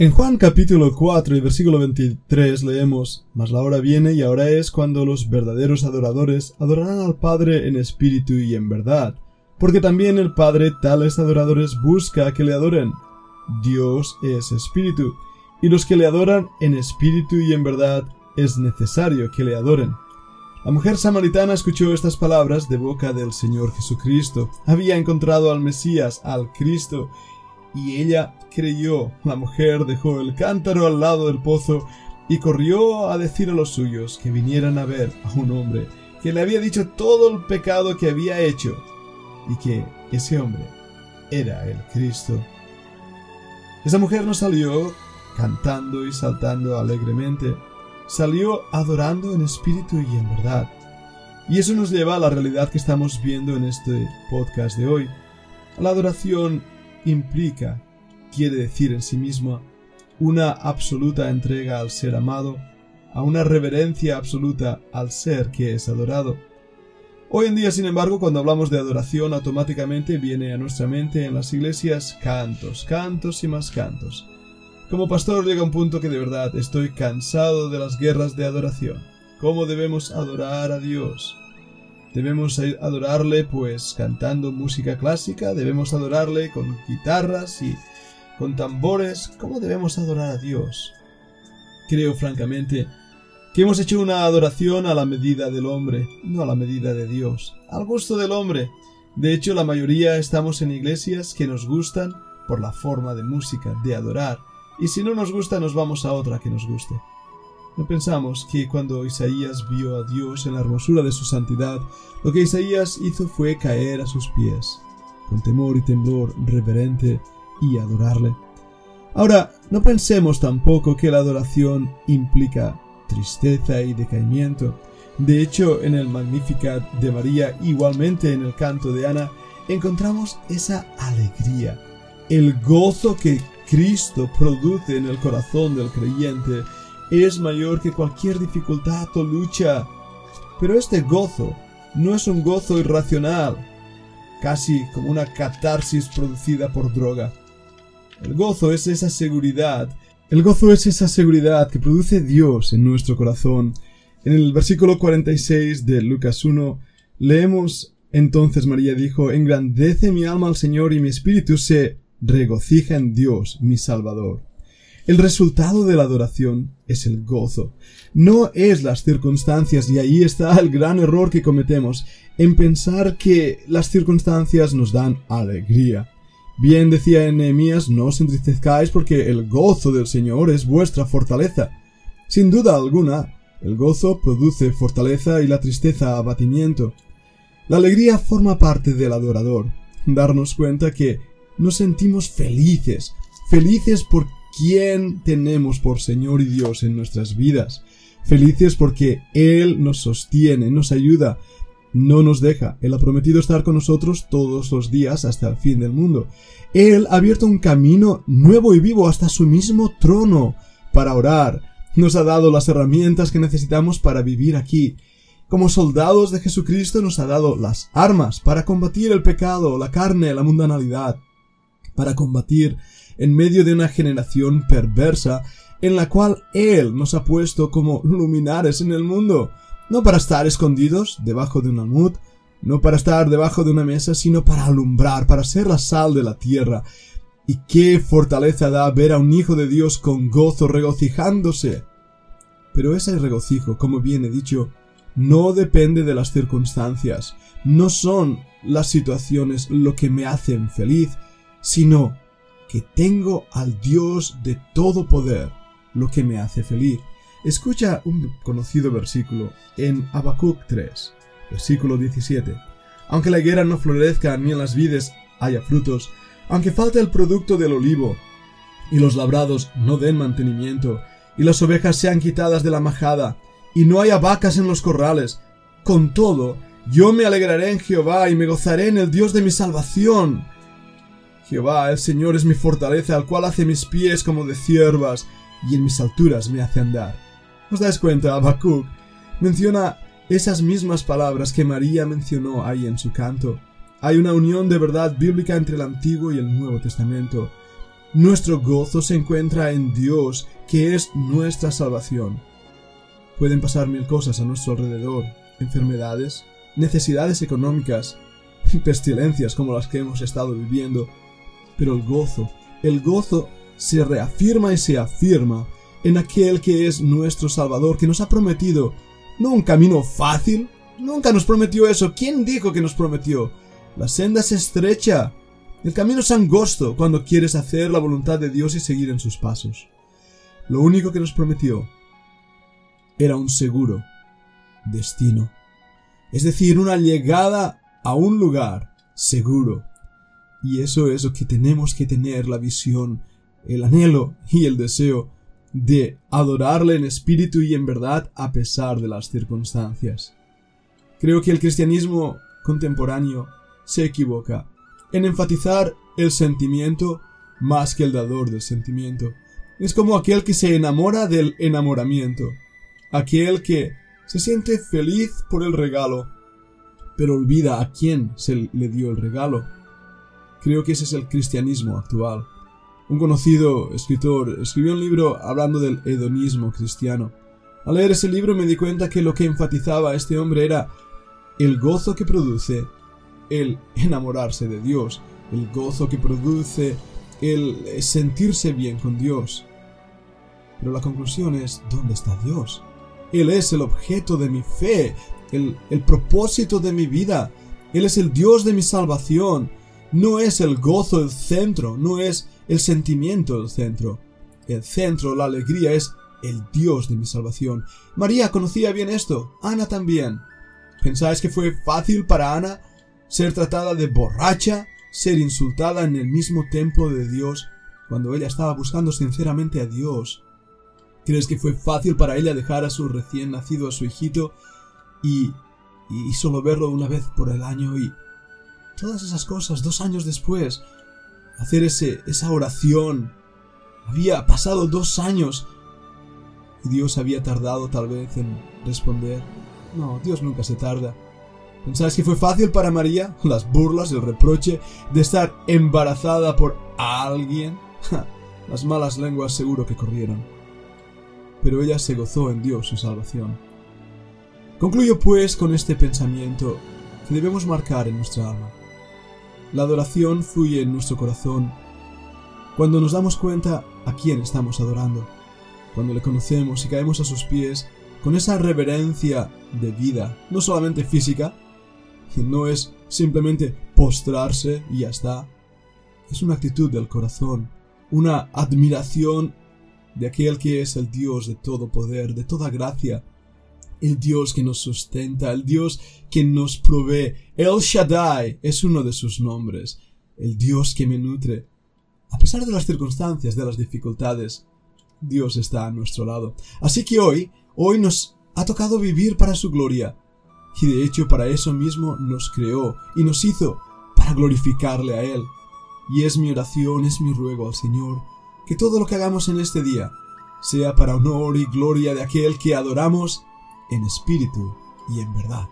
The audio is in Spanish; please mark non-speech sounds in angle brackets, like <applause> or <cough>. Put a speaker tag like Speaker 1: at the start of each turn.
Speaker 1: En Juan capítulo 4 y versículo 23 leemos, Mas la hora viene y ahora es cuando los verdaderos adoradores adorarán al Padre en espíritu y en verdad, porque también el Padre tales adoradores busca que le adoren. Dios es espíritu, y los que le adoran en espíritu y en verdad es necesario que le adoren. La mujer samaritana escuchó estas palabras de boca del Señor Jesucristo. Había encontrado al Mesías, al Cristo, y ella creyó. La mujer dejó el cántaro al lado del pozo y corrió a decir a los suyos que vinieran a ver a un hombre que le había dicho todo el pecado que había hecho y que ese hombre era el Cristo. Esa mujer no salió cantando y saltando alegremente, salió adorando en espíritu y en verdad. Y eso nos lleva a la realidad que estamos viendo en este podcast de hoy. La adoración implica, quiere decir en sí misma, una absoluta entrega al ser amado, a una reverencia absoluta al ser que es adorado. Hoy en día, sin embargo, cuando hablamos de adoración, automáticamente viene a nuestra mente en las iglesias cantos, cantos y más cantos. Como pastor llega un punto que de verdad estoy cansado de las guerras de adoración. ¿Cómo debemos adorar a Dios? Debemos adorarle pues cantando música clásica, debemos adorarle con guitarras y con tambores. ¿Cómo debemos adorar a Dios? Creo francamente que hemos hecho una adoración a la medida del hombre, no a la medida de Dios, al gusto del hombre. De hecho, la mayoría estamos en iglesias que nos gustan por la forma de música, de adorar, y si no nos gusta nos vamos a otra que nos guste. No pensamos que cuando Isaías vio a Dios en la hermosura de su santidad, lo que Isaías hizo fue caer a sus pies, con temor y temblor reverente, y adorarle. Ahora, no pensemos tampoco que la adoración implica tristeza y decaimiento. De hecho, en el Magnificat de María, igualmente en el canto de Ana, encontramos esa alegría, el gozo que Cristo produce en el corazón del creyente es mayor que cualquier dificultad o lucha. Pero este gozo no es un gozo irracional, casi como una catarsis producida por droga. El gozo es esa seguridad, el gozo es esa seguridad que produce Dios en nuestro corazón. En el versículo 46 de Lucas 1 leemos entonces María dijo, Engrandece mi alma al Señor y mi espíritu se regocija en Dios mi Salvador. El resultado de la adoración es el gozo. No es las circunstancias y ahí está el gran error que cometemos en pensar que las circunstancias nos dan alegría. Bien decía Nehemías, no os entristezcáis porque el gozo del Señor es vuestra fortaleza. Sin duda alguna, el gozo produce fortaleza y la tristeza abatimiento. La alegría forma parte del adorador. Darnos cuenta que nos sentimos felices, felices por quién tenemos por Señor y Dios en nuestras vidas. Felices porque Él nos sostiene, nos ayuda, no nos deja. Él ha prometido estar con nosotros todos los días hasta el fin del mundo. Él ha abierto un camino nuevo y vivo hasta su mismo trono para orar. Nos ha dado las herramientas que necesitamos para vivir aquí. Como soldados de Jesucristo nos ha dado las armas para combatir el pecado, la carne, la mundanalidad, para combatir en medio de una generación perversa en la cual Él nos ha puesto como luminares en el mundo, no para estar escondidos debajo de un almud, no para estar debajo de una mesa, sino para alumbrar, para ser la sal de la tierra. Y qué fortaleza da ver a un hijo de Dios con gozo regocijándose. Pero ese regocijo, como bien he dicho, no depende de las circunstancias, no son las situaciones lo que me hacen feliz, sino que tengo al Dios de todo poder, lo que me hace feliz. Escucha un conocido versículo en Habacuc 3, versículo 17. Aunque la higuera no florezca ni en las vides haya frutos, aunque falte el producto del olivo, y los labrados no den mantenimiento, y las ovejas sean quitadas de la majada, y no haya vacas en los corrales, con todo, yo me alegraré en Jehová y me gozaré en el Dios de mi salvación. Jehová, el Señor es mi fortaleza, al cual hace mis pies como de ciervas, y en mis alturas me hace andar. ¿Os dais cuenta? Habacuc menciona esas mismas palabras que María mencionó ahí en su canto. Hay una unión de verdad bíblica entre el Antiguo y el Nuevo Testamento. Nuestro gozo se encuentra en Dios, que es nuestra salvación. Pueden pasar mil cosas a nuestro alrededor, enfermedades, necesidades económicas, <laughs> pestilencias como las que hemos estado viviendo, pero el gozo, el gozo se reafirma y se afirma en aquel que es nuestro Salvador, que nos ha prometido no un camino fácil, nunca nos prometió eso. ¿Quién dijo que nos prometió? La senda es estrecha, el camino es angosto cuando quieres hacer la voluntad de Dios y seguir en sus pasos. Lo único que nos prometió era un seguro destino, es decir, una llegada a un lugar seguro. Y eso es lo que tenemos que tener la visión, el anhelo y el deseo de adorarle en espíritu y en verdad a pesar de las circunstancias. Creo que el cristianismo contemporáneo se equivoca en enfatizar el sentimiento más que el dador del sentimiento. Es como aquel que se enamora del enamoramiento, aquel que se siente feliz por el regalo, pero olvida a quién se le dio el regalo. Creo que ese es el cristianismo actual. Un conocido escritor escribió un libro hablando del hedonismo cristiano. Al leer ese libro me di cuenta que lo que enfatizaba este hombre era el gozo que produce el enamorarse de Dios, el gozo que produce el sentirse bien con Dios. Pero la conclusión es, ¿dónde está Dios? Él es el objeto de mi fe, el, el propósito de mi vida. Él es el Dios de mi salvación. No es el gozo el centro, no es el sentimiento el centro. El centro, la alegría es el Dios de mi salvación. María conocía bien esto, Ana también. ¿Pensáis que fue fácil para Ana ser tratada de borracha, ser insultada en el mismo templo de Dios cuando ella estaba buscando sinceramente a Dios? ¿Crees que fue fácil para ella dejar a su recién nacido, a su hijito, y, y solo verlo una vez por el año y todas esas cosas dos años después? hacer ese, esa oración. Había pasado dos años y Dios había tardado tal vez en responder. No, Dios nunca se tarda. ¿Pensáis que fue fácil para María? <laughs> Las burlas, el reproche de estar embarazada por alguien. <laughs> Las malas lenguas seguro que corrieron. Pero ella se gozó en Dios su salvación. Concluyo pues con este pensamiento que debemos marcar en nuestra alma. La adoración fluye en nuestro corazón cuando nos damos cuenta a quién estamos adorando, cuando le conocemos y caemos a sus pies con esa reverencia de vida, no solamente física, no es simplemente postrarse y ya está, es una actitud del corazón, una admiración de aquel que es el Dios de todo poder, de toda gracia, el Dios que nos sustenta, el Dios que nos provee. El Shaddai es uno de sus nombres, el Dios que me nutre. A pesar de las circunstancias, de las dificultades, Dios está a nuestro lado. Así que hoy, hoy nos ha tocado vivir para su gloria. Y de hecho para eso mismo nos creó y nos hizo para glorificarle a Él. Y es mi oración, es mi ruego al Señor, que todo lo que hagamos en este día sea para honor y gloria de aquel que adoramos en espíritu y en verdad.